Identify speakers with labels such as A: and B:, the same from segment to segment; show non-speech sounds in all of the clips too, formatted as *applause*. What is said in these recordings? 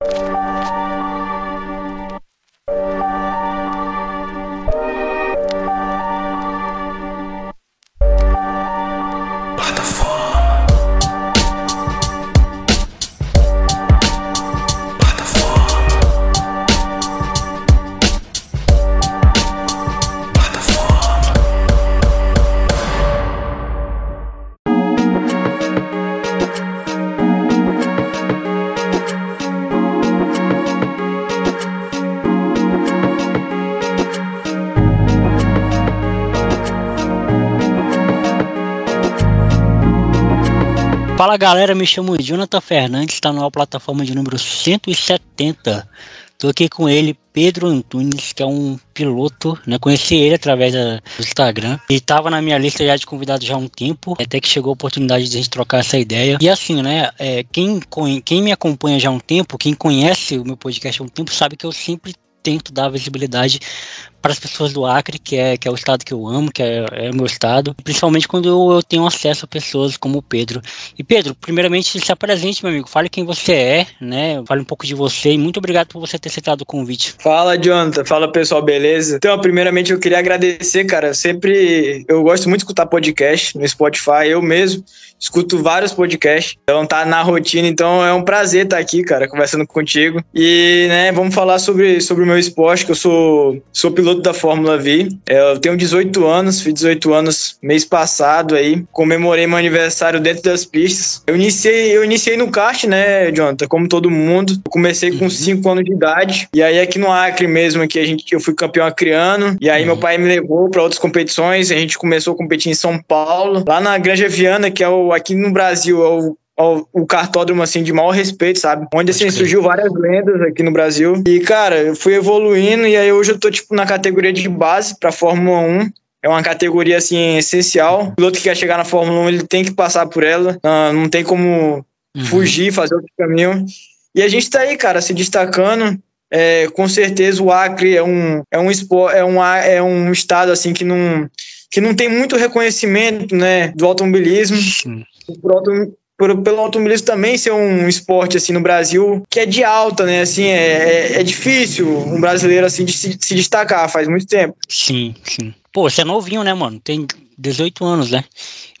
A: you Fala galera, me chamo Jonathan Fernandes, está na plataforma de número 170. Tô aqui com ele, Pedro Antunes, que é um piloto, né? Conheci ele através do Instagram. Ele estava na minha lista já de convidados já há um tempo, até que chegou a oportunidade de a gente trocar essa ideia. E assim, né? É, quem, quem me acompanha já há um tempo, quem conhece o meu podcast há um tempo, sabe que eu sempre tento dar visibilidade para as pessoas do Acre, que é, que é o estado que eu amo, que é, é meu estado, principalmente quando eu, eu, tenho acesso a pessoas como o Pedro. E Pedro, primeiramente se apresente, meu amigo, fale quem você é, né? Fale um pouco de você e muito obrigado por você ter aceitado o convite.
B: Fala, Jonathan. Fala, pessoal, beleza? Então, primeiramente eu queria agradecer, cara. Sempre eu gosto muito de escutar podcast no Spotify, eu mesmo escuto vários podcasts, então tá na rotina, então é um prazer estar aqui, cara, conversando contigo. E, né, vamos falar sobre, sobre o meu esporte, que eu sou, sou piloto da Fórmula V. É, eu tenho 18 anos, fiz 18 anos mês passado aí, comemorei meu aniversário dentro das pistas. Eu iniciei, eu iniciei no kart, né, Jonathan, como todo mundo. Eu comecei com 5 uhum. anos de idade, e aí aqui no Acre mesmo, aqui a gente, eu fui campeão acriano, e aí uhum. meu pai me levou para outras competições, a gente começou a competir em São Paulo, lá na Granja Viana, que é o aqui no Brasil é o o cartódromo assim de maior respeito, sabe? Onde assim surgiu várias lendas aqui no Brasil. E cara, eu fui evoluindo e aí hoje eu tô tipo na categoria de base para Fórmula 1. É uma categoria assim essencial. O piloto que quer chegar na Fórmula 1, ele tem que passar por ela. Não tem como uhum. fugir, fazer outro caminho. E a gente tá aí, cara, se destacando. É, com certeza o Acre é um é um é um é um estado assim que não que não tem muito reconhecimento, né, do automobilismo. Sim. Por, pelo automobilismo também ser um esporte assim no Brasil que é de alta, né? Assim, é, é, é difícil um brasileiro assim de se, se, destacar, faz muito tempo.
A: Sim, sim. Pô, você é novinho, né, mano? Tem 18 anos, né?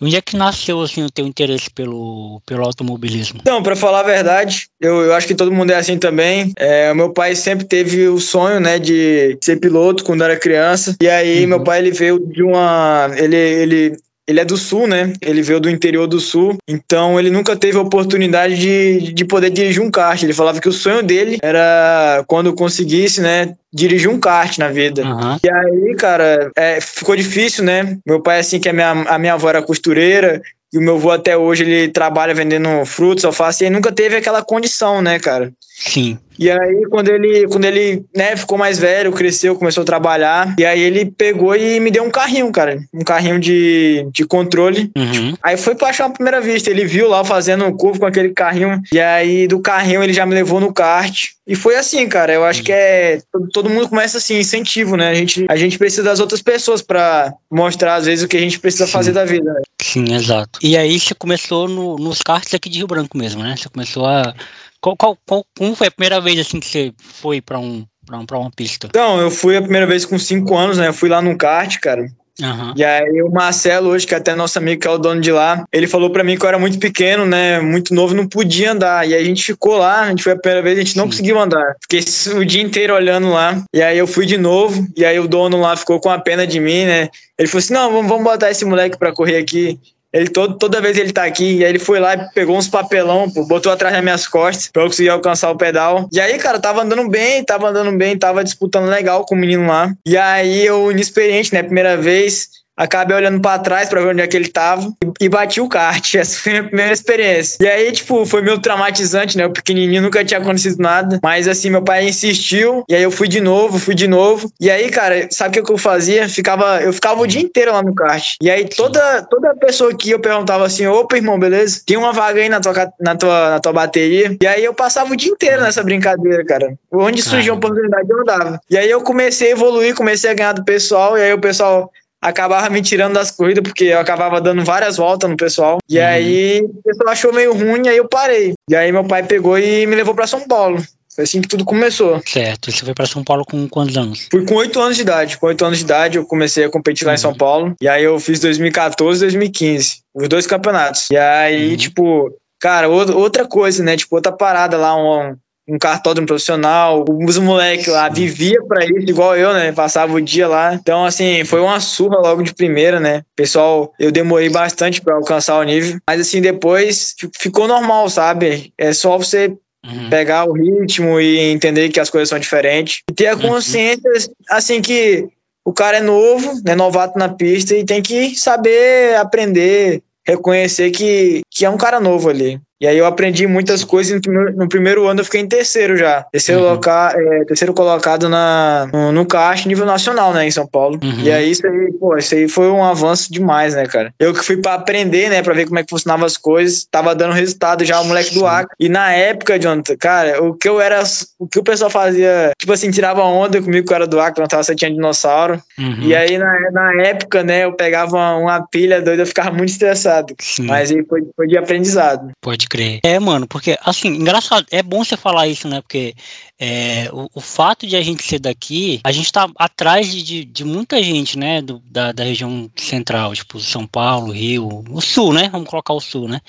A: Onde é que nasceu assim o teu interesse pelo, pelo automobilismo?
B: Então, para falar a verdade, eu, eu acho que todo mundo é assim também. É, o meu pai sempre teve o sonho, né, de ser piloto quando era criança. E aí uhum. meu pai ele veio de uma, ele ele ele é do sul, né? Ele veio do interior do sul, então ele nunca teve a oportunidade de, de poder dirigir um kart. Ele falava que o sonho dele era quando conseguisse, né, dirigir um kart na vida. Uhum. E aí, cara, é, ficou difícil, né? Meu pai, assim, que a minha, a minha avó era costureira, e o meu avô até hoje ele trabalha vendendo frutos, alface, e nunca teve aquela condição, né, cara?
A: Sim.
B: E aí, quando ele, quando ele né, ficou mais velho, cresceu, começou a trabalhar, e aí ele pegou e me deu um carrinho, cara. Um carrinho de, de controle. Uhum. Aí foi paixão à primeira vista. Ele viu lá fazendo um curvo com aquele carrinho, e aí do carrinho ele já me levou no kart. E foi assim, cara. Eu acho que é. Todo mundo começa assim, incentivo, né? A gente, a gente precisa das outras pessoas para mostrar, às vezes, o que a gente precisa Sim. fazer da vida.
A: Sim, exato. E aí você começou no, nos karts aqui de Rio Branco mesmo, né? Você começou a qual, qual, qual, como foi a primeira vez assim que você foi para um, pra um, pra uma pista?
B: Então, eu fui a primeira vez com cinco anos, né? Eu fui lá no kart, cara. Uhum. E aí o Marcelo, hoje, que é até nosso amigo, que é o dono de lá, ele falou para mim que eu era muito pequeno, né? Muito novo, não podia andar. E aí a gente ficou lá, a gente foi a primeira vez, a gente não Sim. conseguiu andar. Fiquei o dia inteiro olhando lá. E aí eu fui de novo, e aí o dono lá ficou com a pena de mim, né? Ele falou assim: não, vamos, vamos botar esse moleque pra correr aqui. Ele todo, toda vez ele tá aqui, e aí ele foi lá e pegou uns papelão, pô, botou atrás das minhas costas pra eu conseguir alcançar o pedal. E aí, cara, tava andando bem, tava andando bem, tava disputando legal com o menino lá. E aí eu, inexperiente, né, primeira vez, acabei olhando para trás para ver onde é que ele tava e, e, bati o kart. *laughs* Essa foi a minha primeira experiência. E aí, tipo, foi meio traumatizante, né? O pequenininho nunca tinha acontecido nada. Mas assim, meu pai insistiu. E aí eu fui de novo, fui de novo. E aí, cara, sabe o que eu fazia? Ficava, eu ficava o dia inteiro lá no kart. E aí toda, toda pessoa que eu perguntava assim, opa, irmão, beleza? Tem uma vaga aí na tua, na tua, na tua bateria. E aí eu passava o dia inteiro nessa brincadeira, cara. Onde surgia uma oportunidade, eu andava. E aí eu comecei a evoluir, comecei a ganhar do pessoal. E aí o pessoal acabava me tirando das corridas, porque eu acabava dando várias voltas no pessoal. E uhum. aí o pessoal achou meio ruim, aí eu parei. E aí meu pai pegou e me levou para São Paulo. Foi assim que tudo começou.
A: Certo. Você foi para São Paulo com quantos anos?
B: Fui com oito anos de idade. Com oito anos de idade eu comecei a competir lá uhum. em São uhum. Paulo. E aí eu fiz 2014 e 2015. Os dois campeonatos. E aí, uhum. tipo, cara, outra coisa, né? Tipo, outra parada lá, um, um cartódromo profissional, os moleques lá vivia para isso, igual eu, né? Passava o dia lá. Então, assim, foi uma surra logo de primeira, né? Pessoal, eu demorei bastante para alcançar o nível, mas assim, depois ficou normal, sabe? É só você Uhum. Pegar o ritmo e entender que as coisas são diferentes. E ter a uhum. consciência, uhum. assim, que o cara é novo, né, novato na pista e tem que saber aprender, reconhecer que, que é um cara novo ali. E aí eu aprendi muitas coisas. No primeiro, no primeiro ano eu fiquei em terceiro já. Terceiro, uhum. loca, é, terceiro colocado na, no, no CAIX nível nacional, né, em São Paulo. Uhum. E aí isso aí, pô, isso aí foi um avanço demais, né, cara? Eu que fui para aprender, né, para ver como é que funcionavam as coisas, tava dando resultado já o moleque do Acre. E na época, Jonathan, cara, o que eu era, o que o pessoal fazia, tipo assim, tirava onda comigo que eu era do Acre, perguntava se tinha dinossauro. Uhum. E aí na, na época, né, eu pegava uma, uma pilha doida, eu ficava muito estressado. Sim. Mas aí foi, foi de aprendizado.
A: Pode crer. É, mano, porque, assim, engraçado, é bom você falar isso, né? Porque é, o, o, fato de a gente ser daqui, a gente tá atrás de, de muita gente, né? Do, da, da região central, tipo São Paulo, Rio, o Sul, né? Vamos colocar o Sul, né?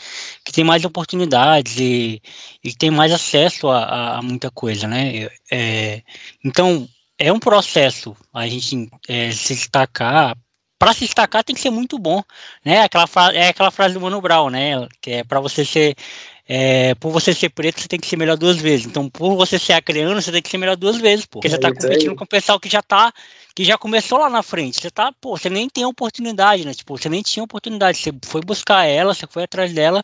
A: Que tem mais oportunidades e, e tem mais acesso a, a, a muita coisa, né? É, então, é um processo a gente é, se destacar para se destacar tem que ser muito bom, né? Aquela é aquela frase do Mano Brown, né? Que é para você ser é, por você ser preto, você tem que ser melhor duas vezes. Então, por você ser acreano, você tem que ser melhor duas vezes, pô. Porque você tá competindo com o pessoal que já tá, que já começou lá na frente. Você tá, pô, você nem tem oportunidade, né? Tipo, você nem tinha oportunidade. Você foi buscar ela, você foi atrás dela,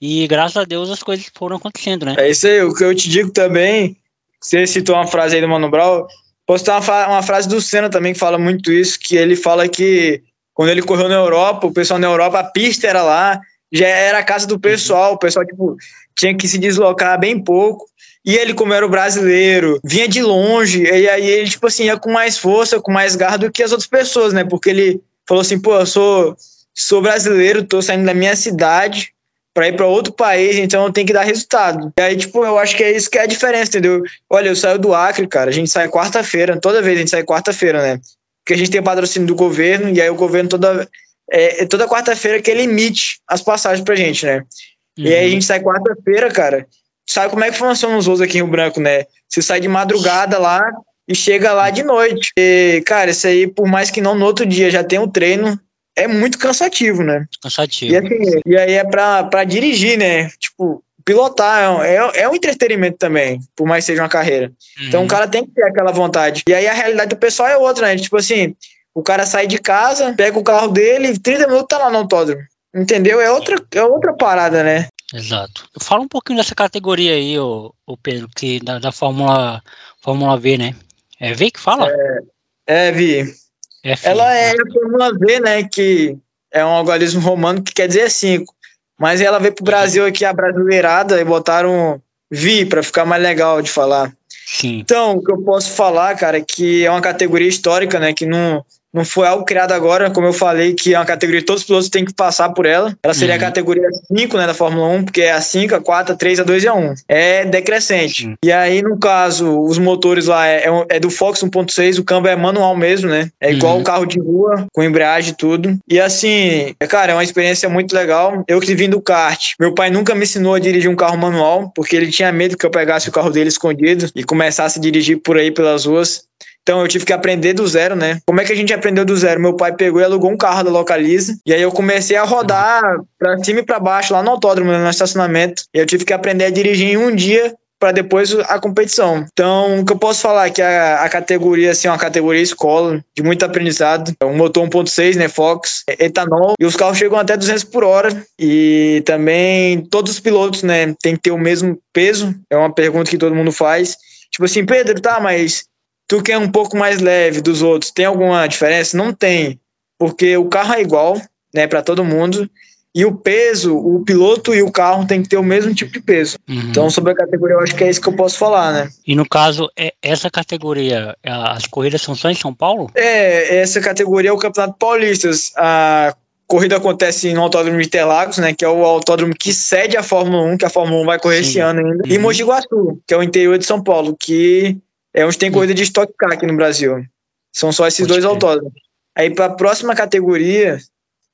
A: e graças a Deus as coisas foram acontecendo, né?
B: É isso aí, o que eu te digo também, você citou uma frase aí do Mano Brown, posso ter uma, uma frase do Senna também que fala muito isso, que ele fala que quando ele correu na Europa, o pessoal na Europa, a pista era lá, já era a casa do pessoal, o pessoal tipo, tinha que se deslocar bem pouco. E ele, como era o brasileiro, vinha de longe, e aí ele, tipo assim, ia com mais força, com mais garra do que as outras pessoas, né? Porque ele falou assim, pô, eu sou, sou brasileiro, tô saindo da minha cidade para ir para outro país, então tenho que dar resultado. E aí, tipo, eu acho que é isso que é a diferença, entendeu? Olha, eu saio do Acre, cara, a gente sai quarta-feira, toda vez a gente sai quarta-feira, né? Porque a gente tem patrocínio do governo, e aí o governo toda é, é toda quarta-feira que ele emite as passagens pra gente, né? Uhum. E aí a uhum. gente sai quarta-feira, cara. Sabe como é que funciona os voos aqui em Rio Branco, né? Você sai de madrugada lá e chega lá de noite. E, cara, isso aí, por mais que não no outro dia já o um treino, é muito cansativo, né?
A: Cansativo.
B: E, assim, e aí é pra, pra dirigir, né? Tipo, pilotar é, é, é um entretenimento também, por mais que seja uma carreira. Uhum. Então o cara tem que ter aquela vontade. E aí a realidade do pessoal é outra, né? Tipo assim, o cara sai de casa, pega o carro dele, 30 minutos tá lá no autódromo. Entendeu? É outra, é outra parada, né?
A: Exato. Fala um pouquinho dessa categoria aí, o, o Pedro, que da, da Fórmula, Fórmula V, né? É V que fala?
B: É, é Vi. Ela é a Fórmula V, né? Que é um algarismo romano que quer dizer 5. Mas ela veio pro Brasil aqui, a brasileirada, e botaram Vi para ficar mais legal de falar.
A: Sim.
B: Então, o que eu posso falar, cara, é que é uma categoria histórica, né? Que não, não foi algo criado agora, como eu falei, que é uma categoria que todos os pilotos têm que passar por ela. Ela seria uhum. a categoria 5, né, da Fórmula 1, porque é a 5, a 4, a 3, a 2 e a 1. É decrescente. Uhum. E aí, no caso, os motores lá é, é, é do Fox 1.6, o câmbio é manual mesmo, né? É igual uhum. o carro de rua, com embreagem e tudo. E assim, é, cara, é uma experiência muito legal. Eu que vim do kart, meu pai nunca me ensinou a dirigir um carro manual, porque ele tinha medo que eu pegasse o carro dele escondido e começasse a dirigir por aí pelas ruas. Então eu tive que aprender do zero, né? Como é que a gente aprendeu do zero? Meu pai pegou e alugou um carro da Localiza. E aí eu comecei a rodar pra cima e pra baixo lá no autódromo, no estacionamento. E eu tive que aprender a dirigir em um dia para depois a competição. Então, o que eu posso falar é que a, a categoria assim, é uma categoria escola, de muito aprendizado. É um motor 1.6, né, Fox, é etanol, e os carros chegam até 200 por hora. E também todos os pilotos, né, tem que ter o mesmo peso. É uma pergunta que todo mundo faz. Tipo assim, Pedro, tá, mas tu que é um pouco mais leve dos outros, tem alguma diferença? Não tem, porque o carro é igual, né, para todo mundo. E o peso, o piloto e o carro tem que ter o mesmo tipo de peso. Uhum. Então, sobre a categoria, eu acho que é isso que eu posso falar, né?
A: E no caso, é, essa categoria, as corridas são só em São Paulo?
B: É, essa categoria é o Campeonato Paulista. A corrida acontece no Autódromo de Interlagos, né? Que é o autódromo que cede a Fórmula 1, que a Fórmula 1 vai correr Sim. esse ano ainda. Uhum. E Mogi Guaçu, que é o interior de São Paulo, que é onde tem uhum. corrida de Stock Car aqui no Brasil. São só esses Pode dois autódromos. Aí para a próxima categoria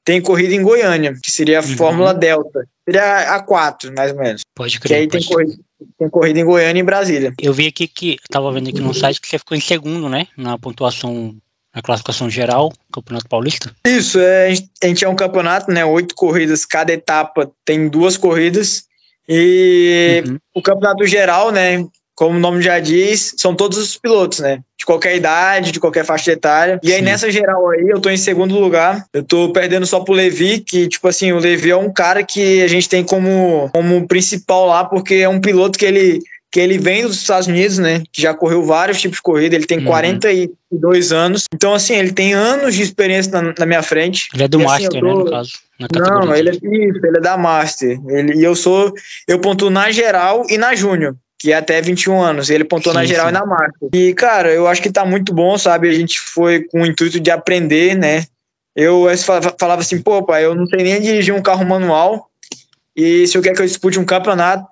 B: tem corrida em Goiânia, que seria a uhum. Fórmula Delta. Seria a 4, mais ou menos.
A: Pode crer.
B: Que aí tem corrida, tem corrida em Goiânia e em Brasília.
A: Eu vi aqui que, estava vendo aqui no site que você ficou em segundo, né? Na pontuação na classificação geral, Campeonato Paulista?
B: Isso, é, a gente é um campeonato, né? Oito corridas, cada etapa tem duas corridas. E uhum. o campeonato geral, né? Como o nome já diz, são todos os pilotos, né? De qualquer idade, de qualquer faixa etária. E aí, Sim. nessa geral aí, eu tô em segundo lugar. Eu tô perdendo só pro Levi, que, tipo assim, o Levi é um cara que a gente tem como, como principal lá, porque é um piloto que ele que ele vem dos Estados Unidos, né? Que já correu vários tipos de corrida, ele tem uhum. 42 anos. Então, assim, ele tem anos de experiência na, na minha frente.
A: Ele é do
B: e,
A: assim, Master, tô... né, no caso?
B: Não, ele é isso, ele é da Master. Ele, e eu sou, eu pontuo na geral e na Júnior que é até 21 anos. Ele pontuou sim, na geral sim. e na marca. E, cara, eu acho que tá muito bom, sabe? A gente foi com o intuito de aprender, né? Eu falava assim, pô, pai, eu não sei nem dirigir um carro manual. E se eu quer que eu dispute um campeonato,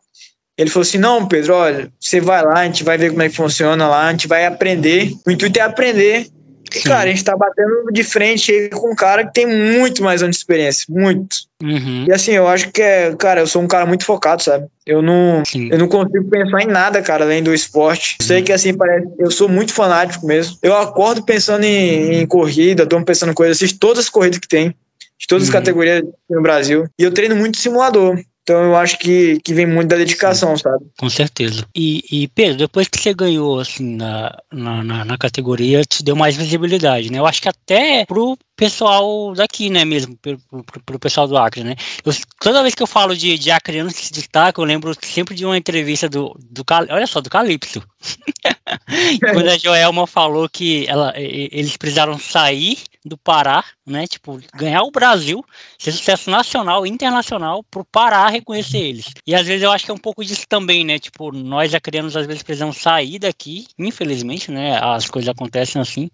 B: ele falou assim: não, Pedro, olha, você vai lá, a gente vai ver como é que funciona lá, a gente vai aprender. O intuito é aprender. E, cara, a gente tá batendo de frente com um cara que tem muito mais anos de experiência, muito. Uhum. E assim, eu acho que é, cara, eu sou um cara muito focado, sabe? Eu não, eu não consigo pensar em nada, cara, além do esporte. Uhum. Sei que assim, parece, eu sou muito fanático mesmo. Eu acordo pensando em, em corrida, tô pensando em coisas, assisto todas as corridas que tem, de todas as uhum. categorias no Brasil. E eu treino muito simulador. Então eu acho que, que vem muito da dedicação, Sim, sabe?
A: Com certeza. E, e, Pedro, depois que você ganhou assim na, na, na, na, categoria, te deu mais visibilidade, né? Eu acho que até pro pessoal daqui, né, mesmo, pro, pro, pro pessoal do Acre, né? Eu, toda vez que eu falo de, de acreano que se eu lembro sempre de uma entrevista do, do olha só, do Calypso. *laughs* Quando a Joelma falou que ela, eles precisaram sair do Pará, né? Tipo, ganhar o Brasil, ser sucesso nacional e internacional pro Pará reconhecer eles. E às vezes eu acho que é um pouco disso também, né? Tipo, nós acrianos às vezes precisamos sair daqui, infelizmente, né? As coisas acontecem assim,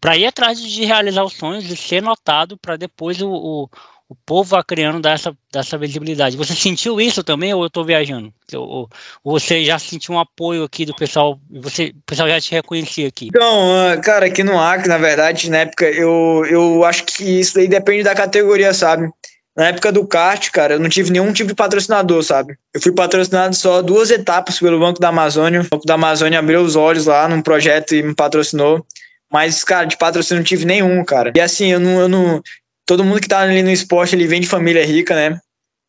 A: para ir atrás de realizar os sonhos, ser notado, para depois o, o o povo acriano dá essa, dessa visibilidade. Você sentiu isso também ou eu estou viajando? Ou, ou, você já sentiu um apoio aqui do pessoal? Você, o pessoal já te reconhecia aqui?
B: Então, ah, cara, aqui no Acre, na verdade, na época, eu, eu acho que isso aí depende da categoria, sabe? Na época do kart, cara, eu não tive nenhum tipo de patrocinador, sabe? Eu fui patrocinado só duas etapas pelo Banco da Amazônia. O Banco da Amazônia abriu os olhos lá num projeto e me patrocinou. Mas, cara, de patrocínio não tive nenhum, cara. E assim, eu não, eu não, todo mundo que tá ali no esporte, ele vem de família rica, né?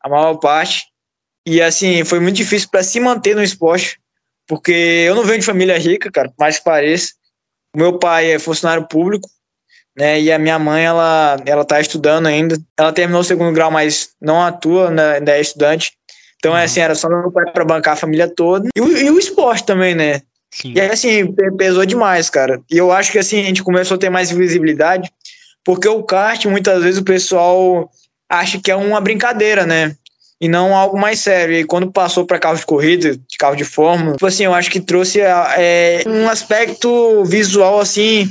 B: A maior parte. E assim, foi muito difícil para se manter no esporte, porque eu não venho de família rica, cara, mais que pareça. O meu pai é funcionário público, né? E a minha mãe, ela, ela tá estudando ainda. Ela terminou o segundo grau, mas não atua, né? ainda é estudante. Então, é uhum. assim, era só meu pai para bancar a família toda. E o, e o esporte também, né? Sim. E assim, pesou demais, cara. E eu acho que assim, a gente começou a ter mais visibilidade porque o kart, muitas vezes, o pessoal acha que é uma brincadeira, né? E não algo mais sério. E quando passou para carro de corrida, de carro de fórmula, tipo assim, eu acho que trouxe é, um aspecto visual, assim,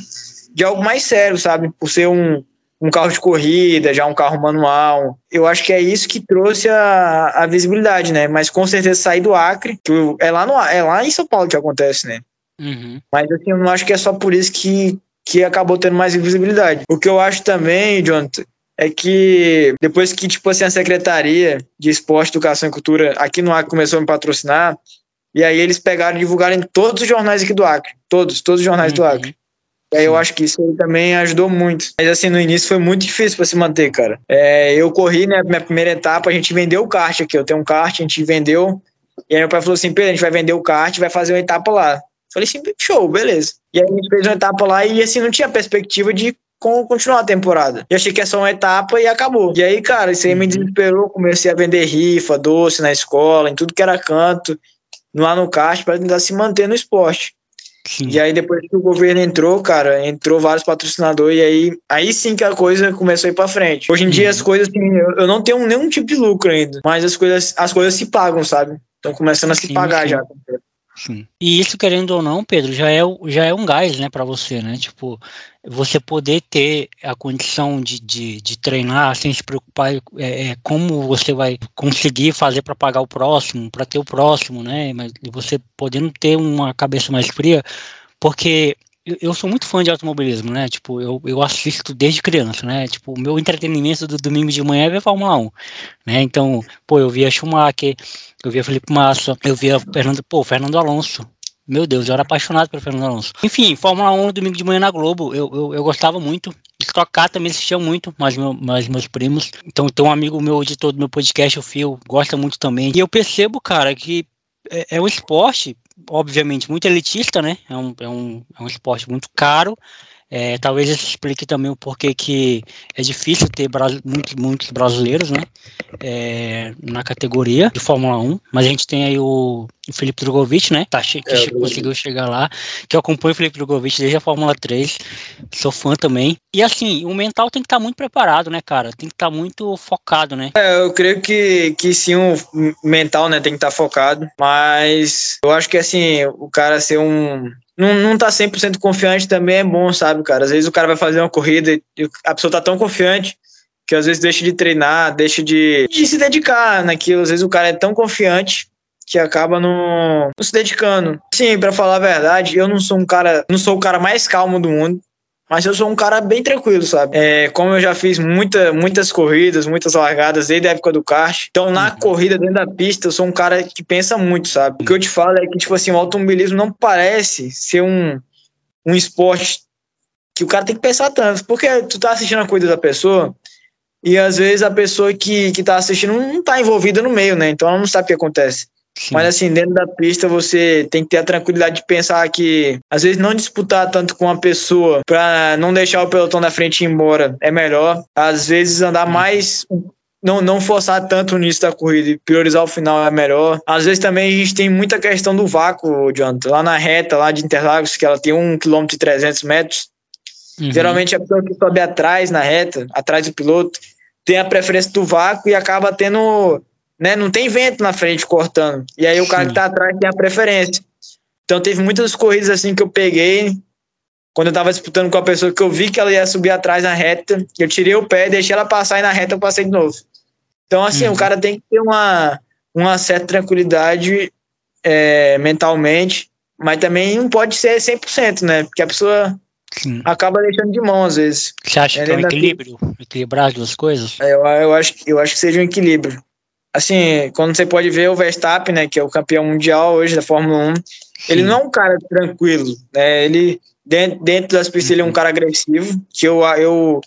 B: de algo mais sério, sabe? Por ser um, um carro de corrida, já um carro manual. Eu acho que é isso que trouxe a, a visibilidade, né? Mas com certeza sair do Acre, que é lá, no, é lá em São Paulo que acontece, né? Uhum. Mas assim, eu não acho que é só por isso que que acabou tendo mais visibilidade. O que eu acho também, Jonathan, é que depois que tipo assim a Secretaria de Esporte, Educação e Cultura aqui no Acre começou a me patrocinar, e aí eles pegaram e divulgaram em todos os jornais aqui do Acre, todos, todos os jornais uhum. do Acre. E aí eu acho que isso também ajudou muito. Mas assim, no início foi muito difícil para se manter, cara. É, eu corri, né, minha primeira etapa, a gente vendeu o kart aqui, eu tenho um kart, a gente vendeu, e aí meu pai falou assim, Pedro, a gente vai vender o kart, vai fazer uma etapa lá. Falei assim, show, beleza. E aí a gente fez uma etapa lá e assim, não tinha perspectiva de continuar a temporada. Eu achei que ia ser uma etapa e acabou. E aí, cara, isso aí me uhum. desesperou. Comecei a vender rifa, doce na escola, em tudo que era canto, lá no caixa, para tentar se manter no esporte. Sim. E aí, depois que o governo entrou, cara, entrou vários patrocinadores, e aí, aí sim que a coisa começou a ir pra frente. Hoje em dia, as uhum. coisas, assim, eu, eu, não tenho nenhum tipo de lucro ainda, mas as coisas, as coisas se pagam, sabe? Estão começando a se sim, pagar sim. já.
A: Sim. E isso, querendo ou não, Pedro, já é, já é um gás, né, para você, né? Tipo, você poder ter a condição de, de, de treinar sem se preocupar é, é como você vai conseguir fazer para pagar o próximo, para ter o próximo, né? Mas você podendo ter uma cabeça mais fria, porque eu, sou muito fã de automobilismo, né? Tipo, eu, eu assisto desde criança, né? Tipo, o meu entretenimento do domingo de manhã é ver Fórmula 1, né? Então, pô, eu via Schumacher, eu via Felipe Massa, eu via Fernando, pô, Fernando Alonso. Meu Deus, eu era apaixonado pelo Fernando Alonso. Enfim, Fórmula 1 domingo de manhã na Globo, eu, eu, eu gostava muito. Stock Car também assistia muito, mas, meu, mas meus primos. Então tem um amigo meu editor do meu podcast, o Phil, gosta muito também. E eu percebo, cara, que é, é um esporte obviamente, muito elitista, né? É um, é um, é um esporte muito caro. É, talvez isso explique também o porquê que é difícil ter muitos, muitos brasileiros né, é, na categoria de Fórmula 1, mas a gente tem aí o, o Felipe Drogovic, né, tá, que é, conseguiu chegar lá, que eu acompanho o Felipe Drogovic desde a Fórmula 3, sou fã também. E assim, o mental tem que estar tá muito preparado, né, cara, tem que estar tá muito focado, né.
B: É, eu creio que, que sim, o mental, né, tem que estar tá focado, mas eu acho que assim, o cara ser um não, não tá 100% confiante também é bom, sabe, cara? Às vezes o cara vai fazer uma corrida e a pessoa tá tão confiante que às vezes deixa de treinar, deixa de, de se dedicar naquilo. Às vezes o cara é tão confiante que acaba não, não se dedicando. Sim, para falar a verdade, eu não sou um cara, não sou o cara mais calmo do mundo. Mas eu sou um cara bem tranquilo, sabe? É, como eu já fiz muita, muitas corridas, muitas largadas desde a época do kart. Então, na uhum. corrida dentro da pista, eu sou um cara que pensa muito, sabe? O que eu te falo é que, tipo assim, o automobilismo não parece ser um, um esporte que o cara tem que pensar tanto. Porque tu tá assistindo a corrida da pessoa e às vezes a pessoa que, que tá assistindo não tá envolvida no meio, né? Então ela não sabe o que acontece. Sim. Mas assim, dentro da pista você tem que ter a tranquilidade de pensar que às vezes não disputar tanto com uma pessoa para não deixar o pelotão da frente ir embora é melhor. Às vezes andar mais não, não forçar tanto nisso da corrida e priorizar o final é melhor. Às vezes também a gente tem muita questão do vácuo, Jonathan. Lá na reta, lá de Interlagos, que ela tem 1 km e 300 metros. Uhum. Geralmente a pessoa que sobe atrás na reta, atrás do piloto, tem a preferência do vácuo e acaba tendo né? Não tem vento na frente cortando. E aí o cara que tá atrás tem a preferência. Então teve muitas corridas assim que eu peguei, quando eu tava disputando com a pessoa que eu vi que ela ia subir atrás na reta, eu tirei o pé, deixei ela passar e na reta eu passei de novo. Então, assim, uhum. o cara tem que ter uma, uma certa tranquilidade é, mentalmente, mas também não pode ser 100%, né? Porque a pessoa Sim. acaba deixando de mão às vezes.
A: Você acha que é um equilíbrio? Equilibrar as duas coisas?
B: É, eu, eu, acho, eu acho que seja um equilíbrio assim, quando você pode ver o Verstappen, né, que é o campeão mundial hoje da Fórmula 1, Sim. ele não é um cara tranquilo, né? Ele dentro, dentro das pistas ele é um cara agressivo, que eu eu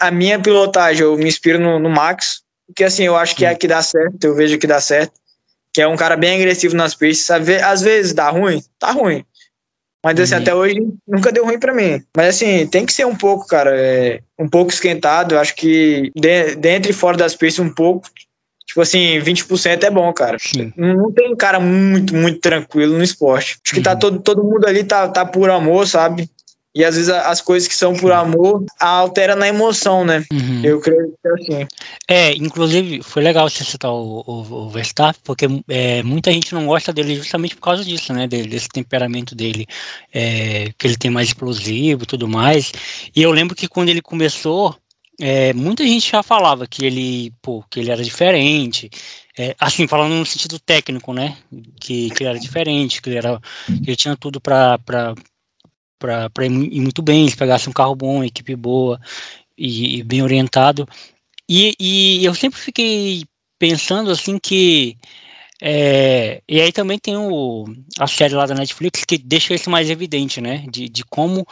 B: a minha pilotagem eu me inspiro no, no Max, que assim, eu acho que é que dá certo, eu vejo que dá certo, que é um cara bem agressivo nas pistas, às vezes dá ruim, tá ruim. Mas assim, uhum. até hoje nunca deu ruim para mim. Mas assim, tem que ser um pouco, cara, é, um pouco esquentado. Eu acho que de, dentro e fora das pistas um pouco, Tipo assim, 20% é bom, cara. Sim. Não tem cara muito, muito tranquilo no esporte. Acho que tá uhum. todo, todo mundo ali tá, tá por amor, sabe? E às vezes as coisas que são por amor altera na emoção, né? Uhum. Eu creio que é assim.
A: É, inclusive, foi legal você citar o, o, o Verstappen, porque é, muita gente não gosta dele justamente por causa disso, né? Desse temperamento dele, é, que ele tem mais explosivo e tudo mais. E eu lembro que quando ele começou, é, muita gente já falava que ele, pô, que ele era diferente, é, *laughs* assim, falando no sentido técnico, né, que, que ele era diferente, que ele, era, que ele tinha tudo para ir muito bem, se pegasse um carro bom, equipe boa e, e bem orientado, e, e eu sempre fiquei pensando, assim, que é, e aí também tem o, a série lá da Netflix que deixa isso mais evidente, né? De, de como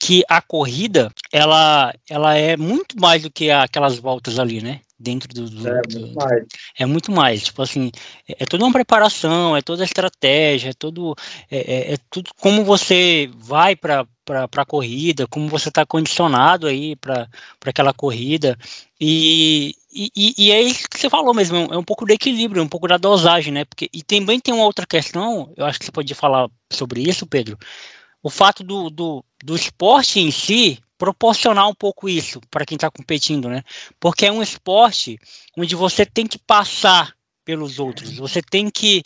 A: que a corrida ela, ela é muito mais do que aquelas voltas ali, né? Dentro do. do, é, do, muito mais. é muito mais. Tipo assim, é, é, toda uma preparação, é toda a estratégia, é todo. É, é, é tudo como você vai para a corrida, como você está condicionado aí para aquela corrida. E, e, e, é isso que você falou mesmo, é um pouco do equilíbrio, um pouco da dosagem, né? Porque, e também tem uma outra questão, eu acho que você pode falar sobre isso, Pedro, o fato do, do, do esporte em si proporcionar um pouco isso para quem está competindo, né? Porque é um esporte onde você tem que passar pelos outros, você tem que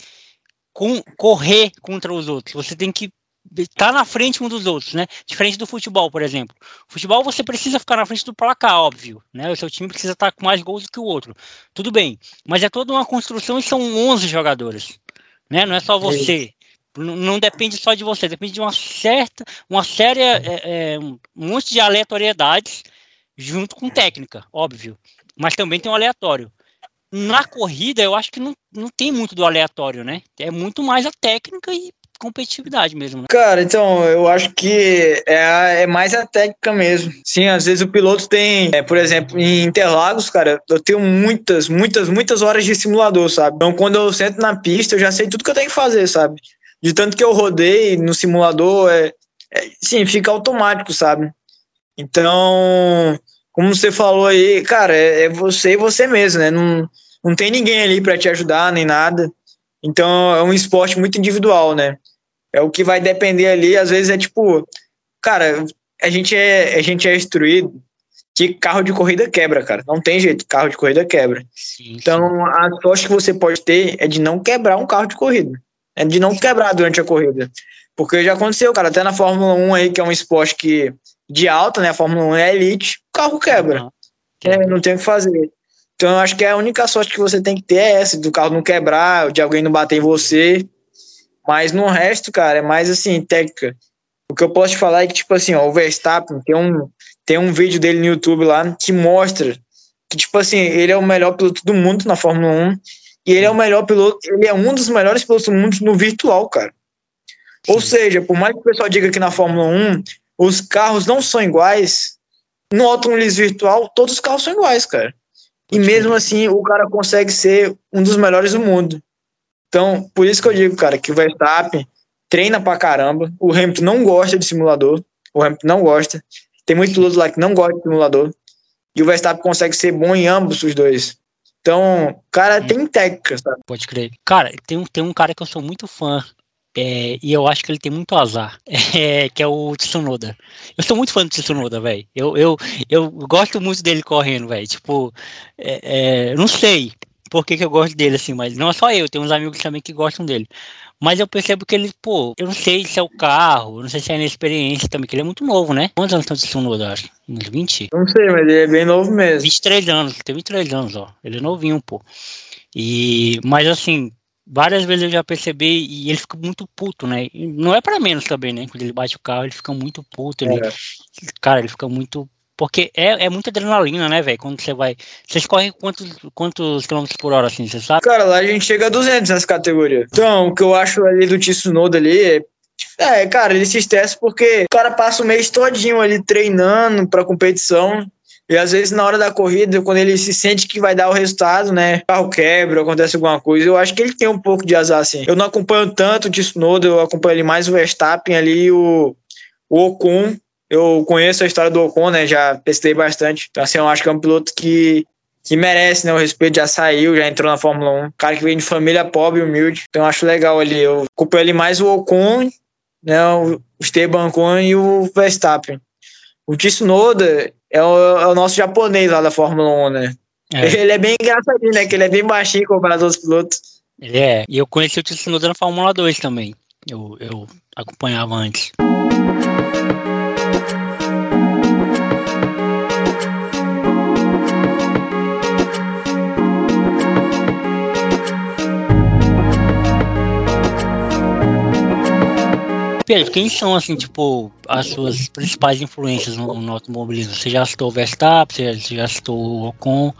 A: com, correr contra os outros. Você tem que estar tá na frente um dos outros, né? Diferente do futebol, por exemplo. Futebol você precisa ficar na frente do placar, óbvio, né? O seu time precisa estar tá com mais gols do que o outro. Tudo bem, mas é toda uma construção e são 11 jogadores, né? Não é só você. Não, depende só de você, depende de uma certa, uma série, é, é, um monte de aleatoriedades junto com técnica, óbvio. Mas também tem um aleatório na corrida, eu acho que não, não tem muito do aleatório, né? É muito mais a técnica e competitividade mesmo. Né?
B: Cara, então, eu acho que é, é mais a técnica mesmo. Sim, às vezes o piloto tem, é, por exemplo, em Interlagos, cara, eu tenho muitas, muitas, muitas horas de simulador, sabe? Então, quando eu sento na pista, eu já sei tudo que eu tenho que fazer, sabe? De tanto que eu rodei no simulador, é, é sim, fica automático, sabe? Então, como você falou aí, cara, é, é você e você mesmo, né? Não, não tem ninguém ali para te ajudar nem nada. Então é um esporte muito individual, né? É o que vai depender ali, às vezes é tipo, cara, a gente é, a gente é instruído que carro de corrida quebra, cara. Não tem jeito, carro de corrida quebra. Sim, então a sorte que você pode ter é de não quebrar um carro de corrida. É de não quebrar durante a corrida. Porque já aconteceu, cara, até na Fórmula 1 aí, que é um esporte que de alta, né? A Fórmula 1 é elite, o carro quebra. É, não tem o que fazer. Então eu acho que a única sorte que você tem que ter é essa, do carro não quebrar, de alguém não bater em você. Mas no resto, cara, é mais assim, técnica. O que eu posso te falar é que, tipo assim, ó, o Verstappen tem um, tem um vídeo dele no YouTube lá que mostra que, tipo assim, ele é o melhor piloto do mundo na Fórmula 1 e ele é o melhor piloto, ele é um dos melhores pilotos do mundo no virtual, cara. Ou seja, por mais que o pessoal diga que na Fórmula 1 os carros não são iguais, no automobilismo virtual todos os carros são iguais, cara. E mesmo assim, o cara consegue ser um dos melhores do mundo. Então, por isso que eu digo, cara, que o Verstappen treina pra caramba. O Hamilton não gosta de simulador. O Hamilton não gosta. Tem muito piloto lá que não gosta de simulador. E o Verstappen consegue ser bom em ambos os dois. Então, cara, hum. tem técnica, sabe?
A: Pode crer. Cara, tem um, tem um cara que eu sou muito fã. É, e eu acho que ele tem muito azar, *laughs* é, que é o Tsunoda. Eu sou muito fã do Tsunoda, velho. Eu, eu, eu gosto muito dele correndo, velho. Tipo, é, é, não sei por que, que eu gosto dele, assim, mas não é só eu, tem uns amigos também que gostam dele. Mas eu percebo que ele, pô, eu não sei se é o carro, não sei se é a inexperiência também, que ele é muito novo, né? Quantos anos tem o Tsunoda, acho? Uns 20?
B: Não sei, mas ele é bem novo mesmo.
A: 23 anos, tem 23 anos, ó. Ele é novinho, pô. E, mas assim, várias vezes eu já percebi e ele fica muito puto, né? E não é para menos também, né? Quando ele bate o carro, ele fica muito puto. Ele, é. Cara, ele fica muito. Porque é, é muita adrenalina, né, velho? Quando você vai. Vocês correm quantos, quantos quilômetros por hora, assim, você sabe?
B: Cara, lá a gente chega a 200 nessa categoria. Então, o que eu acho ali do Tsunoda ali é é, cara, ele se estressa porque o cara passa o mês todinho ali treinando pra competição. E às vezes na hora da corrida, quando ele se sente que vai dar o resultado, né? O carro quebra, acontece alguma coisa. Eu acho que ele tem um pouco de azar, assim. Eu não acompanho tanto o Tsunoda, eu acompanho ele mais o Verstappen ali, o, o Ocon. Eu conheço a história do Ocon, né? Já pesquisei bastante. Então, assim, eu acho que é um piloto que, que merece, né? O respeito, já saiu, já entrou na Fórmula 1. Cara que vem de família pobre humilde. Então eu acho legal ali. Eu acompanho ele mais o Ocon, né? O Esteban Ocon e o Verstappen. O Tsunoda, é o, é o nosso japonês lá da Fórmula 1, né? É. *laughs* Ele é bem engraçadinho, né? Que ele é bem baixinho comparado aos outros pilotos.
A: Ele é. E eu conheci o Tsunoda na Fórmula 2 também. Eu, eu acompanhava antes. Pedro, quem são, assim, tipo, as suas principais influências no, no automobilismo? Você já citou o Verstappen, você já citou o Ocon,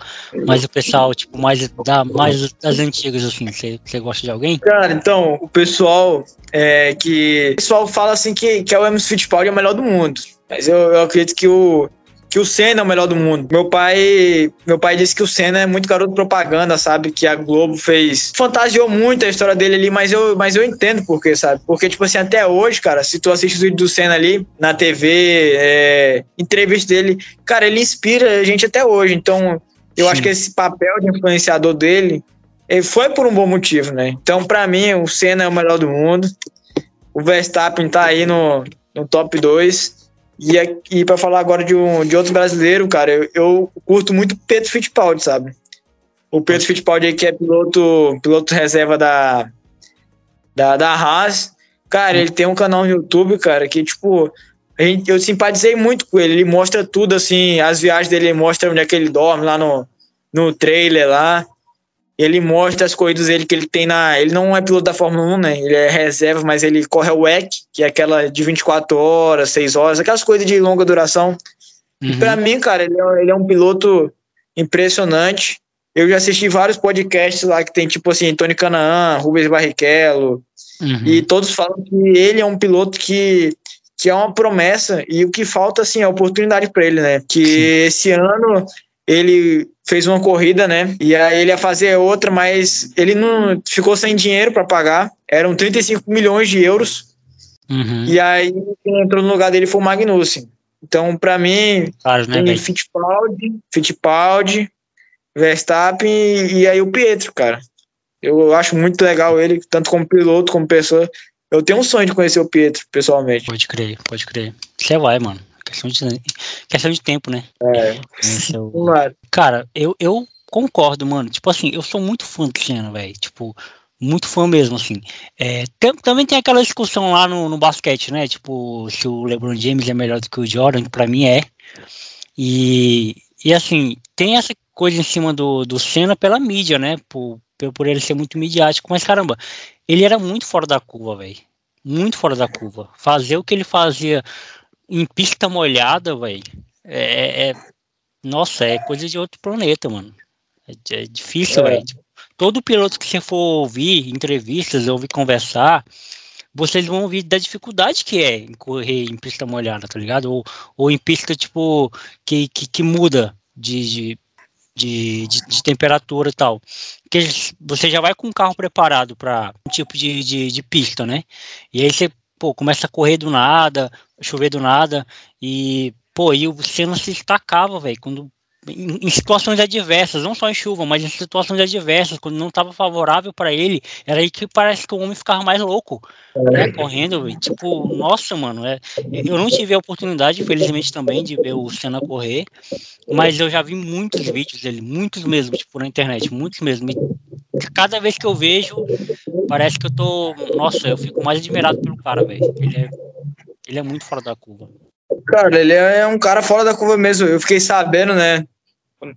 A: mas o pessoal, tipo, mais, da, mais das antigas, assim, você, você gosta de alguém?
B: Cara, então, o pessoal é que... O pessoal fala, assim, que, que é o Emerson Fittipaldi é o melhor do mundo. Mas eu, eu acredito que o, que o Senna é o melhor do mundo. Meu pai, meu pai disse que o Senna é muito garoto propaganda, sabe? Que a Globo fez. Fantasiou muito a história dele ali, mas eu, mas eu entendo por quê, sabe? Porque, tipo assim, até hoje, cara, se tu assiste os vídeos do Senna ali na TV, é, entrevista dele, cara, ele inspira a gente até hoje. Então, eu Sim. acho que esse papel de influenciador dele ele foi por um bom motivo, né? Então, para mim, o Senna é o melhor do mundo. O Verstappen tá aí no, no top 2. E, e para falar agora de, um, de outro brasileiro, cara, eu, eu curto muito Pedro Fittipaldi, sabe? O Pedro Fittipaldi aí que é piloto, piloto reserva da, da, da Haas. Cara, ele tem um canal no YouTube, cara, que, tipo, eu simpatizei muito com ele. Ele mostra tudo, assim, as viagens dele, ele mostra onde é que ele dorme lá no, no trailer lá. Ele mostra as corridas dele que ele tem na. Ele não é piloto da Fórmula 1, né? Ele é reserva, mas ele corre o WEC, que é aquela de 24 horas, 6 horas, aquelas coisas de longa duração. Uhum. E pra mim, cara, ele é, ele é um piloto impressionante. Eu já assisti vários podcasts lá que tem, tipo assim, Tony Canaan, Rubens Barrichello, uhum. e todos falam que ele é um piloto que, que é uma promessa, e o que falta, assim, é oportunidade para ele, né? Que Sim. esse ano ele fez uma corrida, né? E aí ele ia fazer outra, mas ele não ficou sem dinheiro para pagar. Eram 35 milhões de euros. Uhum. E aí quem entrou no lugar dele foi o Magnussen. Então, para mim, claro, né, tem Fittipaldi, Fittipaldi, Verstappen e, e aí o Pietro, cara. Eu acho muito legal ele, tanto como piloto como pessoa. Eu tenho um sonho de conhecer o Pietro, pessoalmente.
A: Pode crer, pode crer. Você vai, mano. Questão de, questão de tempo, né?
B: É.
A: é Cara, eu, eu concordo, mano. Tipo assim, eu sou muito fã do Senna, velho. Tipo, muito fã mesmo, assim. É, tem, também tem aquela discussão lá no, no basquete, né? Tipo, se o LeBron James é melhor do que o Jordan, que pra mim é. E, e assim, tem essa coisa em cima do, do Senna pela mídia, né? Por, por ele ser muito midiático, mas caramba, ele era muito fora da curva, velho. Muito fora da curva. Fazer o que ele fazia em pista molhada, velho, é, é, Nossa, é coisa de outro planeta, mano. É, é difícil, é. velho. Todo piloto que você for ouvir entrevistas, ouvir conversar, vocês vão ouvir da dificuldade que é em correr em pista molhada, tá ligado? Ou, ou em pista, tipo, que, que, que muda de, de de, de, de, temperatura e tal. Porque você já vai com o carro preparado para um tipo de, de, de, pista, né? E aí você pô, começa a correr do nada, chover do nada, e, pô, e o Senna se destacava, velho, quando em, em, situações adversas, não só em chuva, mas em situações adversas, quando não estava favorável para ele, era aí que parece que o homem ficava mais louco, né, é. correndo, véio. tipo, nossa, mano, é, eu não tive a oportunidade, infelizmente também, de ver o Senna correr, mas eu já vi muitos vídeos dele, muitos mesmo, tipo, na internet, muitos mesmo, e cada vez que eu vejo, parece que eu tô, nossa, eu fico mais admirado pelo cara, velho, ele é, ele é muito fora da curva.
B: Cara, ele é um cara fora da curva mesmo. Eu fiquei sabendo, né?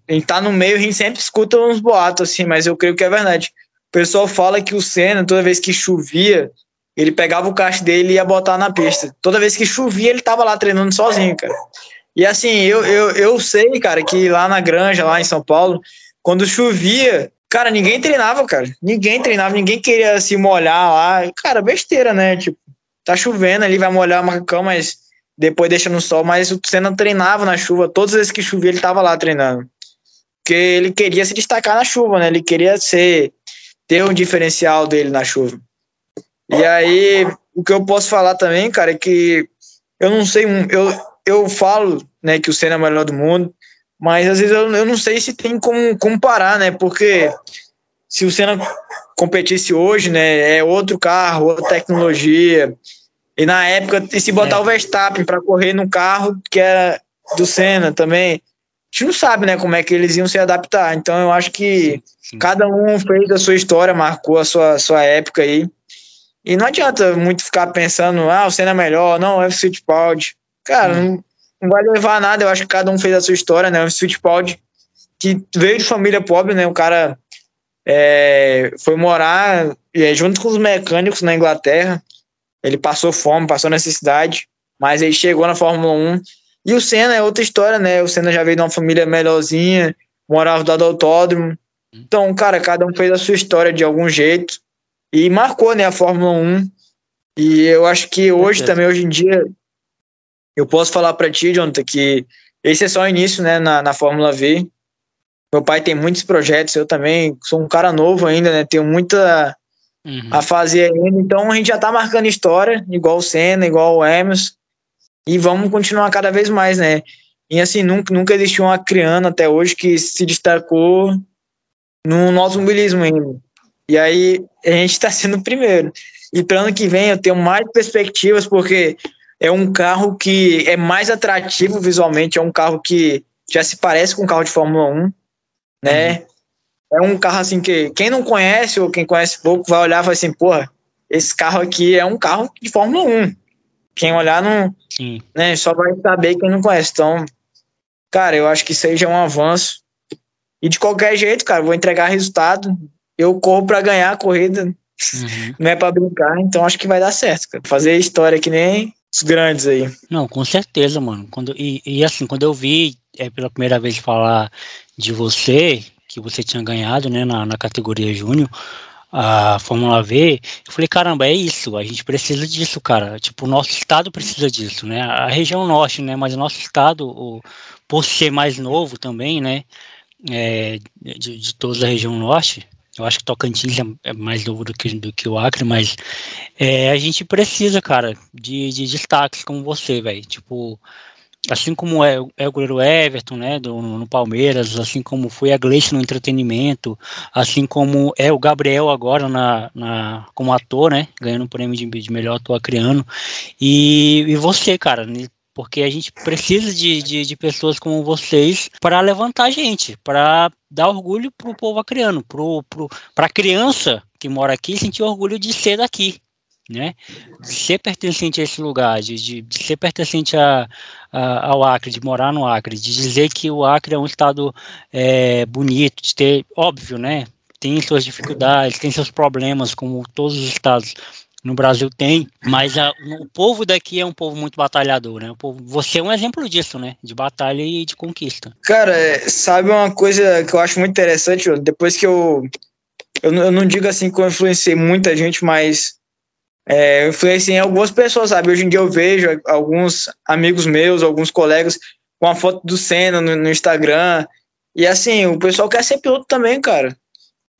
B: Gente tá no meio, a gente sempre escuta uns boatos assim, mas eu creio que é verdade. O pessoal fala que o Senna, toda vez que chovia, ele pegava o caixa dele e ia botar na pista. Toda vez que chovia, ele tava lá treinando sozinho, cara. E assim, eu, eu, eu sei, cara, que lá na granja, lá em São Paulo, quando chovia, cara, ninguém treinava, cara. Ninguém treinava, ninguém queria se molhar lá. Cara, besteira, né? Tipo, tá chovendo ali, vai molhar o macacão, mas depois deixa no sol. Mas o Senna treinava na chuva, todas as vezes que chovia, ele tava lá treinando porque ele queria se destacar na chuva, né? Ele queria ser ter um diferencial dele na chuva. E aí, o que eu posso falar também, cara, é que eu não sei, eu, eu falo, né, que o Senna é o melhor do mundo, mas às vezes eu, eu não sei se tem como comparar, né? Porque se o Senna competisse hoje, né, é outro carro, outra tecnologia. E na época, e se botar é. o Verstappen para correr no carro que era do Senna também, gente não sabe, né, como é que eles iam se adaptar. Então eu acho que Sim. cada um fez a sua história, marcou a sua, sua época aí. E não adianta muito ficar pensando, ah, o Senna é melhor, não, é o Fittipaldi. Cara, não, não, vai levar a nada, eu acho que cada um fez a sua história, né? O Fittipaldi, que veio de família pobre, né? O cara é, foi morar é, junto com os mecânicos na Inglaterra. Ele passou fome, passou necessidade, mas ele chegou na Fórmula 1 e o Senna é outra história, né? O Senna já veio de uma família melhorzinha, morava do autódromo. Então, cara, cada um fez a sua história de algum jeito e marcou, né, a Fórmula 1. E eu acho que hoje também, hoje em dia, eu posso falar para ti, Jonathan, que esse é só o início, né, na, na Fórmula V. Meu pai tem muitos projetos, eu também sou um cara novo ainda, né, tenho muita uhum. a fazer ainda. Então a gente já tá marcando história, igual o Senna, igual o Emerson e vamos continuar cada vez mais, né? E assim, nunca, nunca existiu uma criança até hoje que se destacou no automobilismo ainda. E aí a gente está sendo o primeiro. E para ano que vem eu tenho mais perspectivas, porque é um carro que é mais atrativo visualmente, é um carro que já se parece com um carro de Fórmula 1, né? É um carro assim que quem não conhece ou quem conhece pouco vai olhar e vai assim, porra, esse carro aqui é um carro de Fórmula 1. Quem olhar não,
A: Sim.
B: né, só vai saber quem não conhece. Então, cara, eu acho que isso aí já é um avanço. E de qualquer jeito, cara, vou entregar resultado. Eu corro para ganhar a corrida,
A: Uhum.
B: não é para brincar, então acho que vai dar certo, cara. Fazer história que nem os grandes aí.
A: Não, com certeza, mano. Quando, e, e assim, quando eu vi é, pela primeira vez falar de você, que você tinha ganhado, né, na, na categoria Júnior, a Fórmula V, eu falei, caramba, é isso, a gente precisa disso, cara. Tipo, o nosso estado precisa disso, né? A região norte, né? Mas o nosso estado, o, por ser mais novo também, né? É, de, de toda a região norte, eu acho que Tocantins é, é mais novo do que, do que o Acre, mas é, a gente precisa, cara, de, de destaques como você, velho. Tipo, assim como é, é o goleiro Everton, né, do, no, Palmeiras, assim como foi a Gleice no entretenimento, assim como é o Gabriel agora na, na como ator, né, ganhando o prêmio de, de melhor ator acreano, e, e você, cara, porque a gente precisa de, de, de pessoas como vocês para levantar a gente, para dar orgulho para o povo acreano, para a criança que mora aqui sentir orgulho de ser daqui, né? De ser pertencente a esse lugar, de, de, de ser pertencente a, a, ao Acre, de morar no Acre, de dizer que o Acre é um estado é, bonito, de ter, óbvio, né? Tem suas dificuldades, tem seus problemas, como todos os estados no Brasil tem, mas a, o povo daqui é um povo muito batalhador, né? O povo, você é um exemplo disso, né? De batalha e de conquista.
B: Cara, sabe uma coisa que eu acho muito interessante, depois que eu. Eu, eu não digo assim que eu influenciei muita gente, mas é, eu influenciei algumas pessoas, sabe? Hoje em dia eu vejo alguns amigos meus, alguns colegas com a foto do Senna no, no Instagram. E assim, o pessoal quer ser piloto também, cara.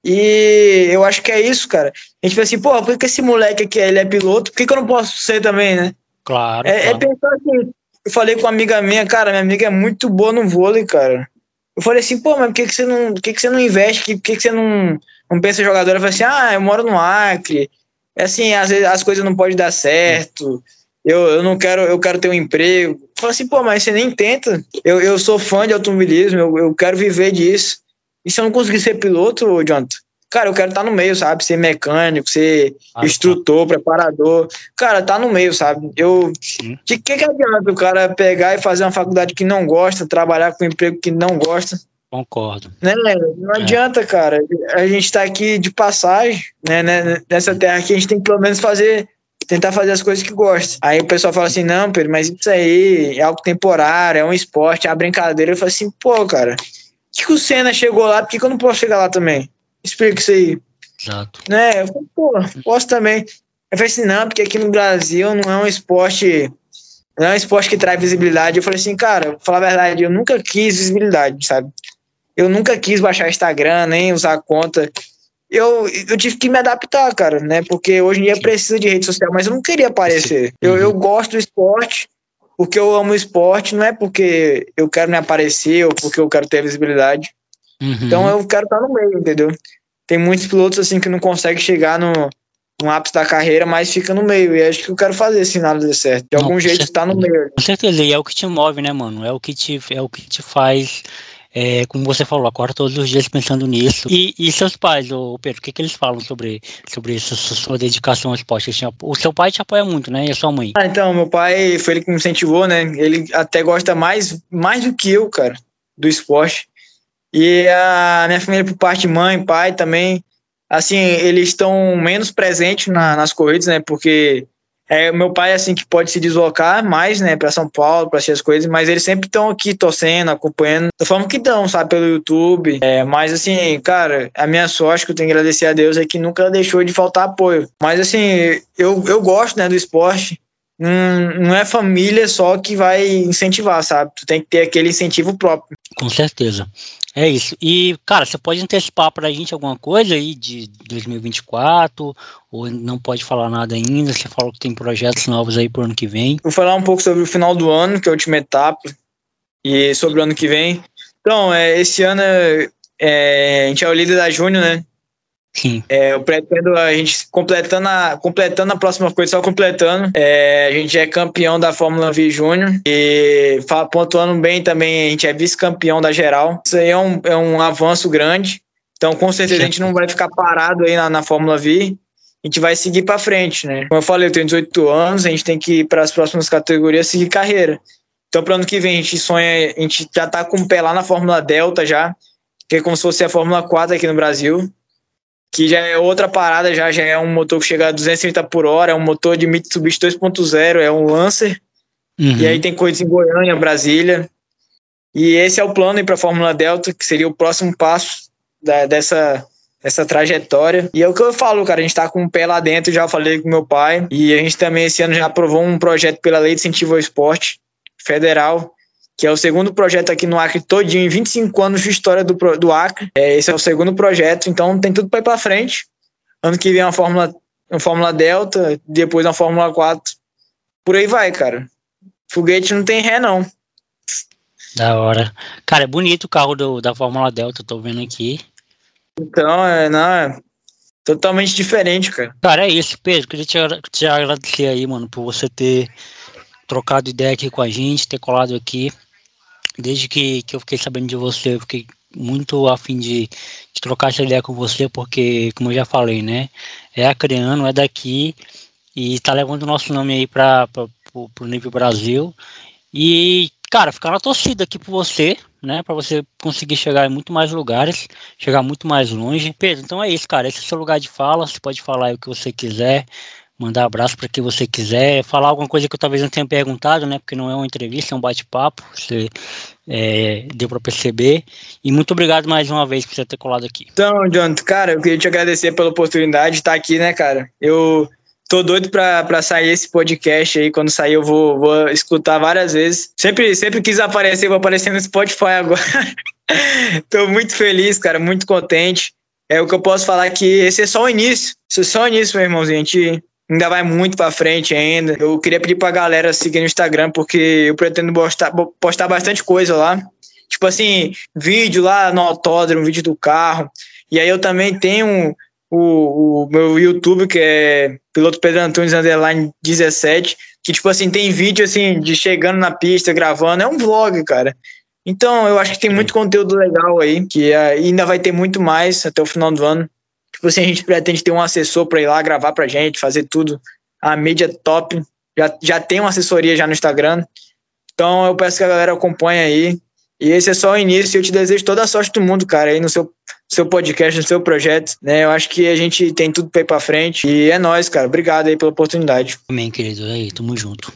B: E eu acho que é isso, cara. A gente pensa assim, pô, por que esse moleque aqui ele é piloto? Por que, que eu não posso ser também, né?
A: Claro.
B: É,
A: claro.
B: é pensar assim. Eu falei com uma amiga minha, cara, minha amiga é muito boa no vôlei, cara. Eu falei assim, pô, mas por que, que você não. Por que, que você não investe? Por que, que você não, não pensa em jogadora? Eu falei assim, ah, eu moro no Acre. É assim, às vezes as coisas não podem dar certo. Eu, eu não quero, eu quero ter um emprego. Eu falei assim, pô, mas você nem tenta. Eu, eu sou fã de automobilismo, eu, eu quero viver disso. E se eu não conseguir ser piloto, Jonathan? Cara, eu quero estar no meio, sabe? Ser mecânico, ser
A: Claro,
B: instrutor, preparador. Cara, tá no meio, sabe? Eu.
A: Sim.
B: De que, que adianta o cara pegar e fazer uma faculdade que não gosta, trabalhar com um emprego que não gosta?
A: Concordo.
B: Né? Não
A: É.
B: adianta, cara. A gente tá aqui de passagem, né? né? Nessa terra aqui, a gente tem que pelo menos fazer. Tentar fazer as coisas que gosta. Aí o pessoal fala assim: não, Pedro, mas isso aí é algo temporário, é um esporte, é uma brincadeira. Eu falo assim: pô, cara, que, que o Senna chegou lá? Por que, que eu não posso chegar lá também? Explica isso aí.
A: Exato.
B: Né? Eu falei, pô, posso também. Eu falei assim, não, porque aqui no Brasil não é um esporte. Não é um esporte que traz visibilidade. Eu falei assim, cara, vou falar a verdade, eu nunca quis visibilidade, sabe? Eu nunca quis baixar Instagram, nem usar a conta. Eu, eu tive que me adaptar, cara, né? Porque hoje em dia precisa de rede social, mas eu não queria aparecer. Eu, eu gosto do esporte, porque eu amo o esporte, não é porque eu quero me aparecer ou porque eu quero ter visibilidade.
A: Uhum.
B: Então eu quero estar no meio, entendeu? Tem muitos pilotos assim que não conseguem chegar no, no ápice da carreira, mas fica no meio. E é isso que eu quero fazer se nada der certo. De
A: Não,
B: algum jeito estar no meio.
A: Com certeza, e é o que te move, né, mano? É o que te, é o que te faz, é, como você falou, acorda todos os dias pensando nisso. E, e seus pais, ô Pedro, o que, que eles falam sobre, sobre essa sua dedicação ao esporte? Apo- O seu pai te apoia muito, né? E a sua mãe?
B: Ah, então, meu pai foi ele que me incentivou, né? Ele até gosta mais, mais do que eu, cara, do esporte. E a minha família, por parte de mãe, pai também, assim, eles estão menos presentes na- nas corridas, né? Porque é meu pai, assim, que pode se deslocar mais, né, para São Paulo, para assistir as coisas, mas eles sempre estão aqui torcendo, acompanhando, da forma que dão, sabe, pelo YouTube. É, mas, assim, cara, a minha sorte que eu tenho que agradecer a Deus é que nunca deixou de faltar apoio. Mas, assim, eu, eu gosto, né, do esporte. Não, não é família só que vai incentivar, sabe? Tu tem que ter aquele incentivo próprio.
A: Com certeza. É isso. E, cara, você pode antecipar pra gente alguma coisa aí de 2024? Ou não pode falar nada ainda? Você falou que tem projetos novos aí pro ano que vem.
B: Vou falar um pouco sobre o final do ano, que é a última etapa, e sobre o ano que vem. Então, é, esse ano é, a gente é o líder da Júnior, né?
A: Sim.
B: É, eu pretendo a gente completando a, completando a próxima coisa, só completando. É, a gente é campeão da Fórmula V Júnior e pontuando bem também, a gente é vice-campeão da geral. Isso aí é um, é um avanço grande. Então, com certeza, a gente não vai ficar parado aí na, na Fórmula V. a gente vai seguir para frente, né? Como eu falei, eu tenho 18 anos, a gente tem que ir para as próximas categorias seguir carreira. Então, para ano que vem, a gente sonha, a gente já tá com o pé lá na Fórmula Delta já, que é como se fosse a Fórmula 4 aqui no Brasil, que já é outra parada, já, já é um motor que chega a 230 por hora, é um motor de Mitsubishi 2.0, é um Lancer, uhum. e aí tem coisas em Goiânia, Brasília, e esse é o plano para a Fórmula Delta, que seria o próximo passo da, dessa, dessa trajetória. E é o que eu falo, cara, a gente está com o pé lá dentro, já falei com meu pai, e a gente também esse ano já aprovou um projeto pela Lei de Incentivo ao Esporte Federal, que é o segundo projeto aqui no Acre todinho, em 25 anos de história do, do Acre. É, esse é o segundo projeto, então tem tudo para ir para frente. Ano que vem uma Fórmula, uma Fórmula Delta, depois uma Fórmula 4. Por aí vai, cara. Foguete não tem ré, não.
A: Da hora. Cara, é bonito o carro do, da Fórmula Delta, tô vendo aqui.
B: Então, é, não, é totalmente diferente, cara.
A: Cara, é isso, Pedro. Queria te, te agradecer aí, mano, por você ter trocado ideia aqui com a gente, ter colado aqui. Desde que, que eu fiquei sabendo de você, eu fiquei muito afim de, de trocar essa ideia com você, porque, como eu já falei, né? É acreano, é daqui e tá levando o nosso nome aí para o nível Brasil. E cara, ficar na torcida aqui por você, né? Para você conseguir chegar em muito mais lugares, chegar muito mais longe. Pedro, então é isso, cara. Esse é o seu lugar de fala. Você pode falar o que você quiser, mandar abraço para quem você quiser, falar alguma coisa que eu talvez não tenha perguntado, né? Porque não é uma entrevista, é um bate-papo. Você é, deu para perceber. E muito obrigado mais uma vez por você ter colado aqui.
B: Então, Jonathan, cara, eu queria te agradecer pela oportunidade de estar aqui, né, cara? Eu Tô doido pra sair esse podcast aí. Quando sair, eu vou, vou escutar várias vezes. Sempre, sempre quis aparecer, vou aparecer no Spotify *laughs* agora. Tô muito feliz, cara, muito contente. É o que eu posso falar que esse é só o início. Esse é só o início, meu irmãozinho. A gente ainda vai muito pra frente ainda. Eu queria pedir pra galera seguir no Instagram, porque eu pretendo postar, postar bastante coisa lá. Tipo assim, vídeo lá no autódromo, vídeo do carro. E aí eu também tenho o, o meu YouTube, que é Piloto Pedro Antunes Underline 17, que, tipo assim, tem vídeo, assim, de chegando na pista, gravando, é um vlog, cara. Então, eu acho que tem muito conteúdo legal aí, que ainda vai ter muito mais até o final do ano. Tipo assim, a gente pretende ter um assessor para ir lá gravar pra gente, fazer tudo. A mídia top. Já, já tem uma assessoria já no Instagram. Então, eu peço que a galera acompanhe aí. E esse é só o início. Eu te desejo toda a sorte do mundo, cara, aí no seu, seu podcast, no seu projeto. Né? Eu acho que a gente tem tudo pra ir pra frente. E é nóis, cara. Obrigado aí pela oportunidade.
A: Amém, querido. Aí, tamo junto.